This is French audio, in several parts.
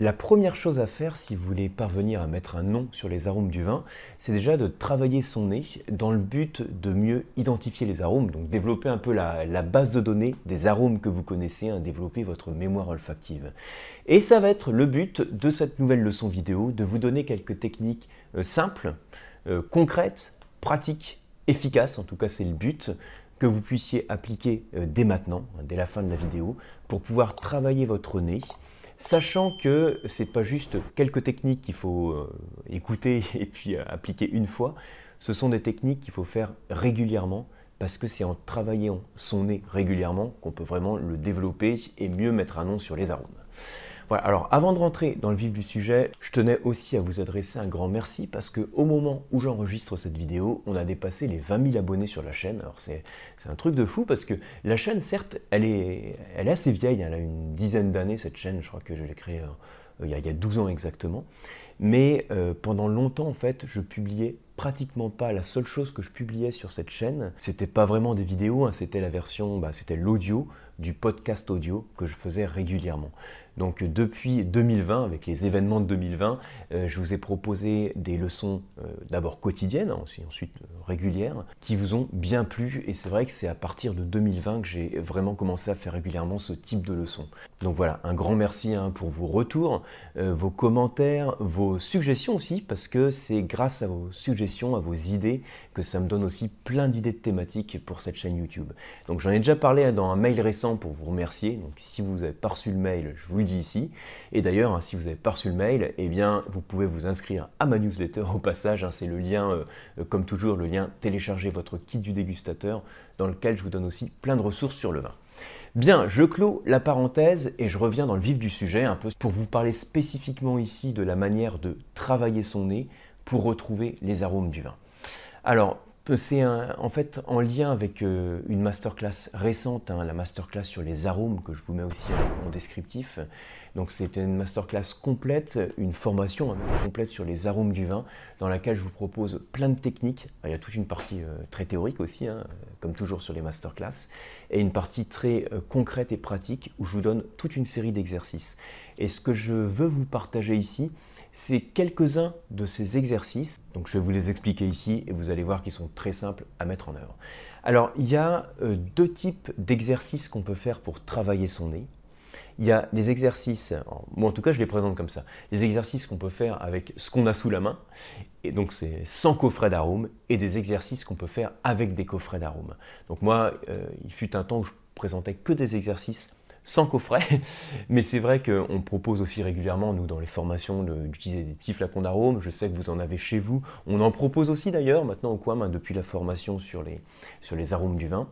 La première chose à faire si vous voulez parvenir à mettre un nom sur les arômes du vin, c'est déjà de travailler son nez dans le but de mieux identifier les arômes, donc développer un peu la, base de données des arômes que vous connaissez, hein, développer votre mémoire olfactive. Et ça va être le but de cette nouvelle leçon vidéo, de vous donner quelques techniques euh, simples, euh, concrètes, pratiques, efficaces, en tout cas c'est le but, que vous puissiez appliquer euh, dès maintenant, hein, dès la fin de la vidéo, pour pouvoir travailler votre nez Sachant que ce n'est pas juste quelques techniques qu'il faut euh, écouter et puis euh, appliquer une fois, ce sont des techniques qu'il faut faire régulièrement parce que c'est en travaillant son nez régulièrement qu'on peut vraiment le développer et mieux mettre un nom sur les arômes. Alors avant de rentrer dans le vif du sujet, je tenais aussi à vous adresser un grand merci parce que au moment où j'enregistre cette vidéo, on a dépassé les 20 000 abonnés sur la chaîne. Alors c'est un truc de fou parce que la chaîne, certes, elle est, elle est assez vieille, elle a une dizaine d'années cette chaîne, je crois que je l'ai créée euh, il, y a, 12 ans exactement. Mais euh, pendant longtemps, en fait, je publiais pratiquement pas. La seule chose que je publiais sur cette chaîne, c'était pas vraiment des vidéos, hein, c'était la version, bah, c'était l'audio du podcast audio que je faisais régulièrement. Donc depuis 2020, avec les événements de 2020, euh, je vous ai proposé des leçons euh, d'abord quotidiennes, hein, ensuite euh, régulières, qui vous ont bien plu. Et c'est vrai que c'est à partir de 2020 que j'ai vraiment commencé à faire régulièrement ce type de leçons. Donc voilà, un grand merci hein, pour vos retours, vos commentaires, vos suggestions aussi, parce que c'est grâce à vos suggestions, à vos idées, que ça me donne aussi plein d'idées de thématiques pour cette chaîne YouTube. Donc j'en ai déjà parlé dans un mail récent pour vous remercier. Donc si vous n'avez pas reçu le mail, je vous le ici. Et d'ailleurs, si vous n'avez pas reçu le mail, eh bien, vous pouvez vous inscrire à ma newsletter au passage. Hein, c'est le lien, euh, euh, comme toujours, le lien télécharger votre kit du dégustateur, dans lequel je vous donne aussi plein de ressources sur le vin. Bien, je clôt la parenthèse et je reviens dans le vif du sujet, un peu pour vous parler spécifiquement ici de la manière de travailler son nez pour retrouver les arômes du vin. Alors, c'est en fait en lien avec euh, une masterclass récente, hein, la masterclass sur les arômes que je vous mets aussi en descriptif. Donc une masterclass complète, une formation hein, complète sur les arômes du vin, dans laquelle je vous propose plein de techniques. il y a toute une partie euh, très théorique aussi, hein, comme toujours sur les masterclass, et une partie très euh, concrète et pratique où je vous donne toute une série d'exercices. Et ce que je veux vous partager ici, c'est quelques-uns de ces exercices. Donc je vais vous les expliquer ici et vous allez voir qu'ils sont très simples à mettre en œuvre. Alors il y a euh, deux types d'exercices qu'on peut faire pour travailler son nez. Il y a les exercices, moi en tout cas je les présente comme ça, les exercices qu'on peut faire avec ce qu'on a sous la main, et donc c'est sans coffret d'arômes, et des exercices qu'on peut faire avec des coffrets d'arômes. Donc moi, euh, il fut un temps où je présentais que des exercices sans coffret. Mais c'est vrai qu'on propose aussi régulièrement, nous, dans les formations, d'utiliser des petits flacons d'arômes. Je sais que vous en avez chez vous. On en propose aussi d'ailleurs maintenant au Quam, hein, depuis la formation sur les, arômes du vin.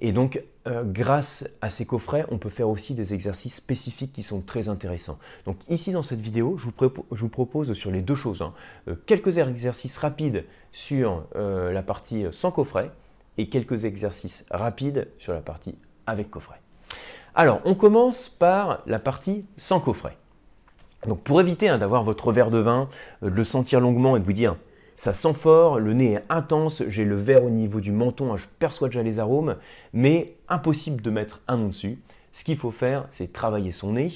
Et donc, euh, grâce à ces coffrets, on peut faire aussi des exercices spécifiques qui sont très intéressants. Donc ici, dans cette vidéo, je vous, propose sur les deux choses, hein, euh, quelques exercices rapides sur euh, la partie sans coffret et quelques exercices rapides sur la partie avec coffret. Alors, on commence par la partie sans coffret. Donc, pour éviter hein, d'avoir votre verre de vin, euh, de le sentir longuement et de vous dire ça sent fort, le nez est intense, j'ai le verre au niveau du menton, hein, je perçois déjà les arômes, mais impossible de mettre un nom dessus. Ce qu'il faut faire, c'est travailler son nez.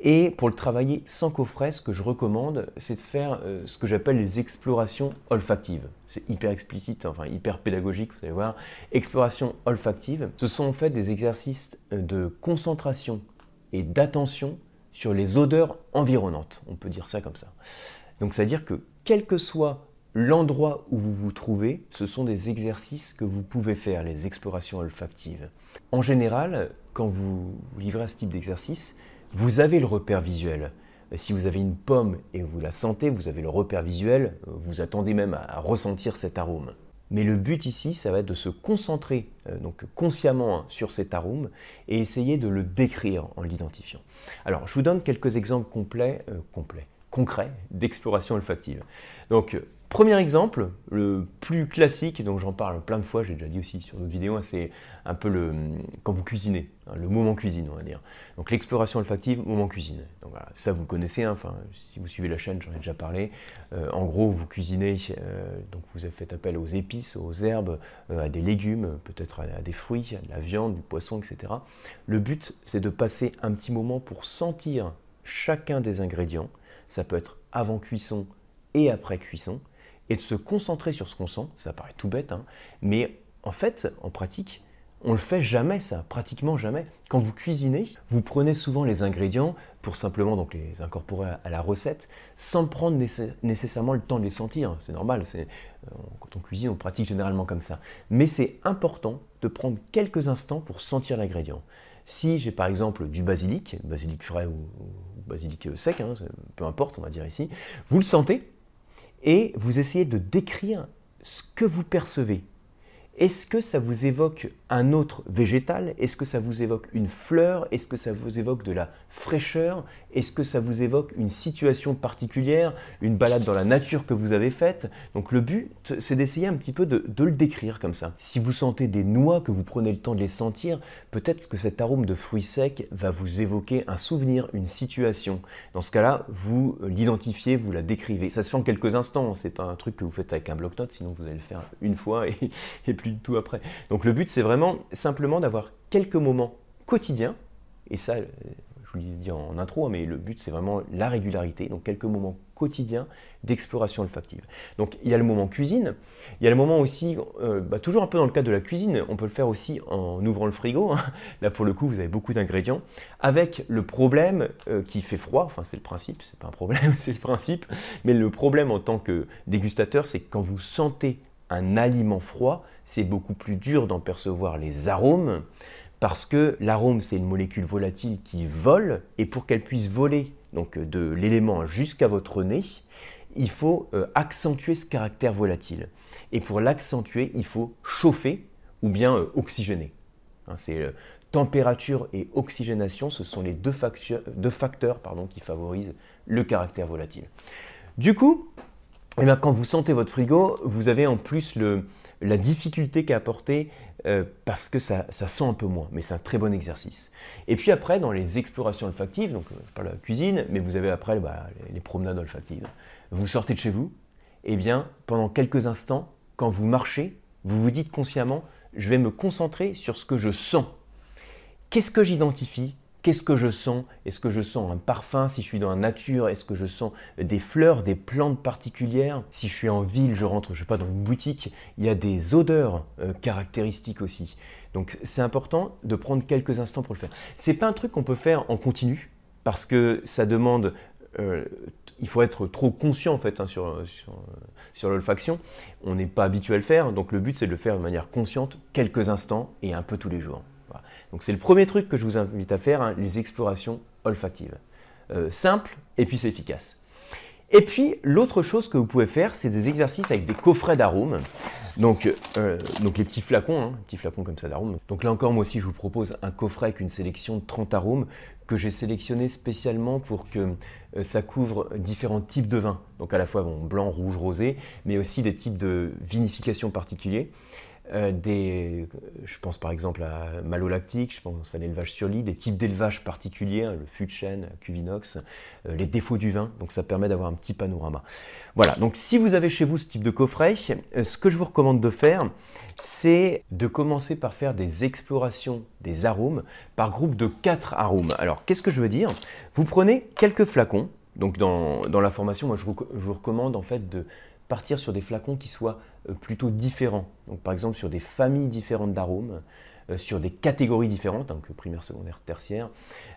Et pour le travailler sans coffret, ce que je recommande, c'est de faire euh, ce que j'appelle les explorations olfactives. C'est hyper explicite, enfin hyper pédagogique, vous allez voir. Exploration olfactive, ce sont en fait des exercices euh, de concentration et d'attention sur les odeurs environnantes. On peut dire ça comme ça. Donc, c'est-à-dire que quel que soit l'endroit où vous vous trouvez, ce sont des exercices que vous pouvez faire, les explorations olfactives. En général, quand vous livrez à ce type d'exercice, vous avez le repère visuel. Si vous avez une pomme et vous la sentez, vous avez le repère visuel, vous attendez même à ressentir cet arôme. Mais le but ici, ça va être de se concentrer euh, donc consciemment hein, sur cet arôme et essayer de le décrire en l'identifiant. Alors, je vous donne quelques exemples complets, euh, complets concrets d'exploration olfactive. Donc, Premier exemple, le plus classique, donc j'en parle plein de fois, j'ai déjà dit aussi sur d'autres vidéos, hein, c'est un peu le quand vous cuisinez, hein, le moment cuisine, on va dire. Donc l'exploration olfactive, moment cuisine. Donc ça vous connaissez, hein, enfin si vous suivez la chaîne, j'en ai déjà parlé. Euh, en gros, vous cuisinez, euh, donc vous avez fait appel aux épices, aux herbes, euh, à des légumes, peut-être à, des fruits, à de la viande, du poisson, etc. Le but, c'est de passer un petit moment pour sentir chacun des ingrédients, ça peut être avant cuisson et après cuisson, et de se concentrer sur ce qu'on sent, ça paraît tout bête, hein, mais en fait, en pratique, on le fait jamais ça, pratiquement jamais. Quand vous cuisinez, vous prenez souvent les ingrédients pour simplement donc les incorporer à la recette, sans prendre nécessairement le temps de les sentir. C'est normal, c'est euh, quand on cuisine, on pratique généralement comme ça. Mais c'est important de prendre quelques instants pour sentir l'ingrédient. Si j'ai par exemple du basilic, basilic frais ou, basilic sec, hein, peu importe, on va dire ici, vous le sentez et vous essayez de décrire ce que vous percevez est-ce que ça vous évoque un autre végétal? Est-ce que ça vous évoque une fleur? Est-ce que ça vous évoque de la fraîcheur? Est-ce que ça vous évoque une situation particulière Une balade dans la nature que vous avez faite? Donc le but, c'est d'essayer un petit peu de, le décrire comme ça. Si vous sentez des noix, que vous prenez le temps de les sentir, peut-être que cet arôme de fruits secs va vous évoquer un souvenir, une situation. Dans ce cas-là, vous l'identifiez, vous la décrivez. Ça se fait en quelques instants, c'est pas un truc que vous faites avec un bloc-notes, sinon vous allez le faire une fois et, et plus tout après. Donc le but, c'est vraiment simplement d'avoir quelques moments quotidiens, et ça, euh, je vous l'ai dit en intro, hein, mais le but, c'est vraiment la régularité, donc quelques moments quotidiens d'exploration olfactive. Donc il y a le moment cuisine, il y a le moment aussi, euh, bah, toujours un peu dans le cadre de la cuisine, on peut le faire aussi en ouvrant le frigo, hein. là pour le coup vous avez beaucoup d'ingrédients, avec le problème euh, qui fait froid, enfin c'est le principe, c'est pas un problème, c'est le principe, mais le problème en tant que dégustateur, c'est quand vous sentez un aliment froid, c'est beaucoup plus dur d'en percevoir les arômes parce que l'arôme, c'est une molécule volatile qui vole et pour qu'elle puisse voler donc de l'élément jusqu'à votre nez, il faut euh, accentuer ce caractère volatile. Et pour l'accentuer, il faut chauffer ou bien euh, oxygéner. Hein, c'est euh, température et oxygénation, ce sont les deux facteurs, qui favorisent le caractère volatile. Du coup, eh bien, quand vous sentez votre frigo, vous avez en plus le, la difficulté qu'a apporté euh, parce que ça, sent un peu moins, mais c'est un très bon exercice. Et puis après, dans les explorations olfactives, donc euh, de la cuisine, mais vous avez après bah, les, promenades olfactives, vous sortez de chez vous, et eh bien pendant quelques instants, quand vous marchez, vous vous dites consciemment, je vais me concentrer sur ce que je sens. Qu'est-ce que j'identifie Qu'est-ce que je sens? Est-ce que je sens un parfum? Si je suis dans la nature, est-ce que je sens des fleurs, des plantes particulières? Si je suis en ville, je rentre, je sais pas, dans une boutique, il y a des odeurs euh, caractéristiques aussi. Donc c'est important de prendre quelques instants pour le faire. C'est pas un truc qu'on peut faire en continu parce que ça demande euh, il faut être trop conscient en fait hein, sur, sur l'olfaction. On n'est pas habitué à le faire, donc le but c'est de le faire de manière consciente quelques instants et un peu tous les jours. Donc c'est le premier truc que je vous invite à faire, hein, les explorations olfactives. Euh, simple et puis c'est efficace. Et puis l'autre chose que vous pouvez faire, c'est des exercices avec des coffrets d'arômes. Donc, euh, donc les petits flacons, hein, petits flacons comme ça d'arômes. Donc là encore, moi aussi, je vous propose un coffret avec une sélection de 30 arômes que j'ai sélectionné spécialement pour que euh, ça couvre différents types de vins. Donc à la fois bon, blanc, rouge, rosé, mais aussi des types de vinification particuliers. Je pense par exemple à malolactique, je pense à l'élevage sur lit, des types d'élevage particuliers, hein, le fût de chêne, cuvinox, euh, les défauts du vin, donc ça permet d'avoir un petit panorama. Voilà, donc si vous avez chez vous ce type de coffret, euh, ce que je vous recommande de faire, c'est de commencer par faire des explorations des arômes par groupe de 4 arômes. Alors qu'est-ce que je veux dire? Vous prenez quelques flacons, donc dans, la formation, moi je vous recommande en fait de partir sur des flacons qui soient euh, plutôt différents. Donc par exemple sur des familles différentes d'arômes, euh, sur des catégories différentes, donc primaire, secondaire, tertiaire,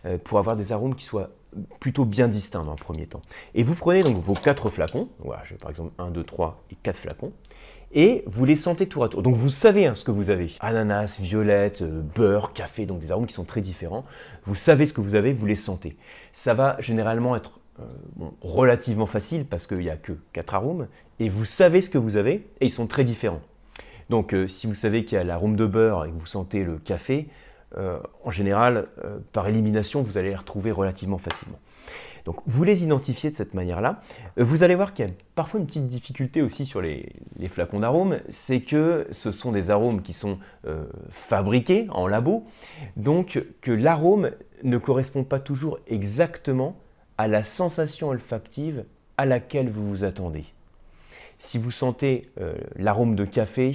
euh, pour avoir des arômes qui soient plutôt bien distincts dans un premier temps. Et vous prenez donc vos quatre flacons, voilà, j'ai par exemple 1, 2, 3 et 4 flacons, et vous les sentez tour à tour. Donc vous savez hein, ce que vous avez. Ananas, violette, beurre, café, donc des arômes qui sont très différents. Vous savez ce que vous avez, vous les sentez. Ça va généralement être euh, relativement facile parce qu'il n'y a que 4 arômes, et vous savez ce que vous avez, et ils sont très différents. Donc euh, si vous savez qu'il y a l'arôme de beurre et que vous sentez le café, euh, en général, par élimination, vous allez les retrouver relativement facilement. Donc vous les identifiez de cette manière-là. vous allez voir qu'il y a parfois une petite difficulté aussi sur les, les flacons d'arômes, c'est que ce sont des arômes qui sont fabriqués en labo, donc que l'arôme ne correspond pas toujours exactement à la sensation olfactive à laquelle vous vous attendez. Si vous sentez euh, l'arôme de café,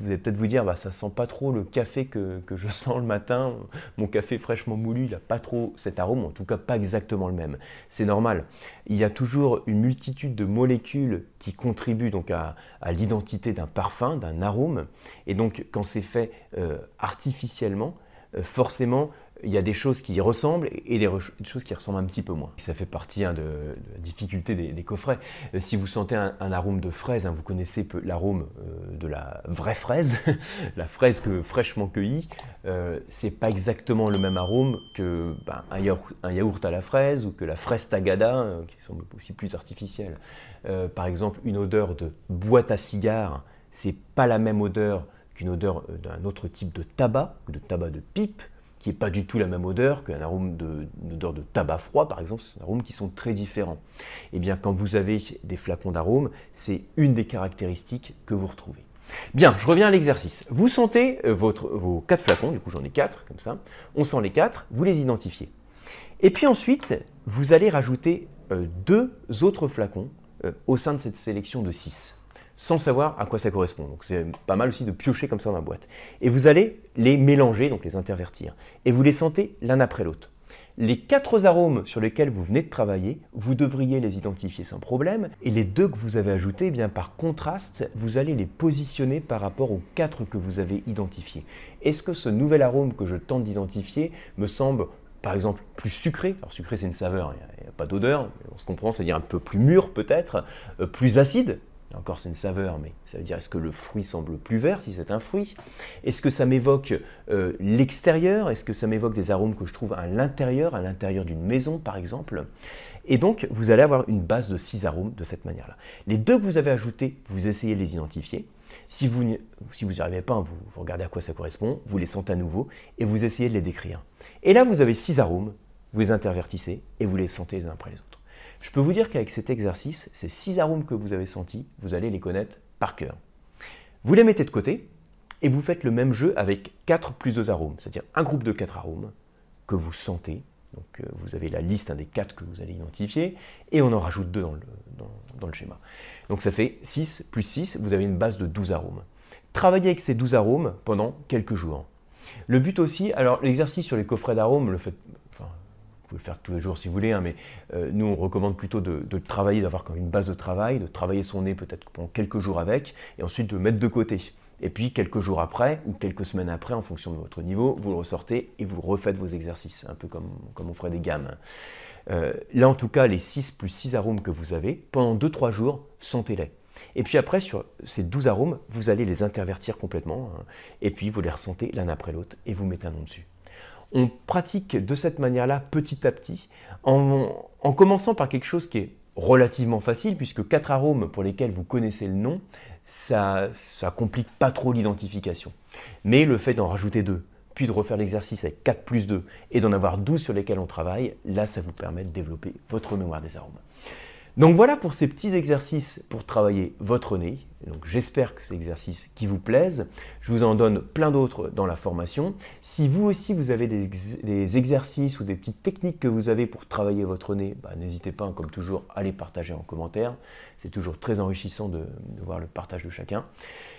vous allez peut-être vous dire, bah, ça sent pas trop le café que, je sens le matin. Mon café fraîchement moulu, il n'a pas trop cet arôme, en tout cas pas exactement le même. C'est normal. Il y a toujours une multitude de molécules qui contribuent donc à, l'identité d'un parfum, d'un arôme. Et donc quand c'est fait euh, artificiellement, euh, forcément, il y a des choses qui y ressemblent et des, choses qui ressemblent un petit peu moins. Ça fait partie hein, de, la difficulté des, coffrets. Euh, si vous sentez un, arôme de fraise, hein, vous connaissez l'arôme euh, de la vraie fraise, la fraise que, fraîchement cueillie, euh, c'est pas exactement le même arôme que ben, un, yaourt, à la fraise ou que la fraise tagada, euh, qui semble aussi plus artificielle. par exemple, une odeur de boîte à cigares, c'est pas la même odeur qu'une odeur d'un autre type de tabac, de tabac de pipe qui pas du tout la même odeur qu'un arôme de, odeur de tabac froid, par exemple, c'est des arômes qui sont très différents. Et eh bien, quand vous avez des flacons d'arômes, c'est une des caractéristiques que vous retrouvez. Bien, je reviens à l'exercice. Vous sentez euh, votre, vos quatre flacons, du coup j'en ai quatre, comme ça. On sent les quatre, vous les identifiez. Et puis ensuite, vous allez rajouter euh, deux autres flacons euh, au sein de cette sélection de six sans savoir à quoi ça correspond. Donc c'est pas mal aussi de piocher comme ça dans la boîte. Et vous allez les mélanger, donc les intervertir. Et vous les sentez l'un après l'autre. Les quatre arômes sur lesquels vous venez de travailler, vous devriez les identifier sans problème. Et les deux que vous avez ajoutés, eh bien par contraste, vous allez les positionner par rapport aux quatre que vous avez identifiés. Est-ce que ce nouvel arôme que je tente d'identifier me semble par exemple plus sucré, alors sucré c'est une saveur, il n'y a, pas d'odeur, on se comprend, c'est-à-dire un peu plus mûr peut-être, euh, plus acide, encore, c'est une saveur, mais ça veut dire est-ce que le fruit semble plus vert si c'est un fruit? Est-ce que ça m'évoque euh, l'extérieur? Est-ce que ça m'évoque des arômes que je trouve à l'intérieur, à l'intérieur d'une maison par exemple? Et donc, vous allez avoir une base de six arômes de cette manière-là. Les deux que vous avez ajoutés, vous essayez de les identifier. Si vous n'y si vous arrivez pas, vous, vous regardez à quoi ça correspond, vous les sentez à nouveau et vous essayez de les décrire. Et là, vous avez six arômes, vous les intervertissez et vous les sentez les uns après les autres. Je peux vous dire qu'avec cet exercice, ces six arômes que vous avez sentis, vous allez les connaître par cœur. Vous les mettez de côté et vous faites le même jeu avec 4 plus 2 arômes, c'est-à-dire un groupe de 4 arômes que vous sentez. Donc euh, vous avez la liste des 4 que vous allez identifier et on en rajoute 2 dans le, schéma. Donc ça fait 6 plus 6, vous avez une base de 12 arômes. Travaillez avec ces 12 arômes pendant quelques jours. Le but aussi, alors l'exercice sur les coffrets d'arômes, le fait, vous pouvez le faire tous les jours si vous voulez, hein, mais euh, nous on recommande plutôt de, travailler, d'avoir comme une base de travail, de travailler son nez peut-être pendant quelques jours avec, et ensuite de mettre de côté. Et puis quelques jours après, ou quelques semaines après, en fonction de votre niveau, vous le ressortez et vous refaites vos exercices, un peu comme, comme on ferait des gammes. Euh, là en tout cas, les 6 plus 6 arômes que vous avez, pendant 2-3 jours, sentez-les. Et puis après, sur ces 12 arômes, vous allez les intervertir complètement, hein, et puis vous les ressentez l'un après l'autre, et vous mettez un nom dessus. On pratique de cette manière-là petit à petit, en, commençant par quelque chose qui est relativement facile, puisque quatre arômes pour lesquels vous connaissez le nom, ça ne complique pas trop l'identification. Mais le fait d'en rajouter deux, puis de refaire l'exercice avec 4 plus 2 et d'en avoir 12 sur lesquels on travaille, là, ça vous permet de développer votre mémoire des arômes. Donc voilà pour ces petits exercices pour travailler votre nez. Donc j'espère que ces exercices qui vous plaisent. Je vous en donne plein d'autres dans la formation. Si vous aussi vous avez des, exercices ou des petites techniques que vous avez pour travailler votre nez, bah, n'hésitez pas, comme toujours, à les partager en commentaire. C'est toujours très enrichissant de, voir le partage de chacun.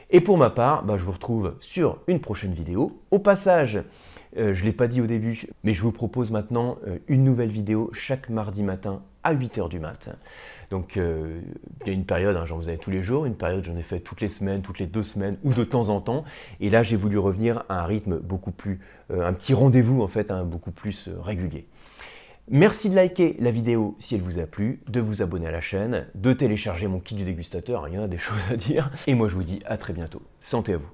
Et pour ma part, bah, je vous retrouve sur une prochaine vidéo. Au passage, euh, je ne l'ai pas dit au début, mais je vous propose maintenant euh, une nouvelle vidéo chaque mardi matin à 8h du matin. Donc euh, il y a une période, hein, j'en faisais tous les jours, une période j'en ai fait toutes les semaines, toutes les deux semaines ou de temps en temps. Et là j'ai voulu revenir à un rythme beaucoup plus, un petit rendez-vous en fait, hein, beaucoup plus régulier. Merci de liker la vidéo si elle vous a plu, de vous abonner à la chaîne, de télécharger mon kit du dégustateur, il y en a des choses à dire. Et moi je vous dis à très bientôt. Santé à vous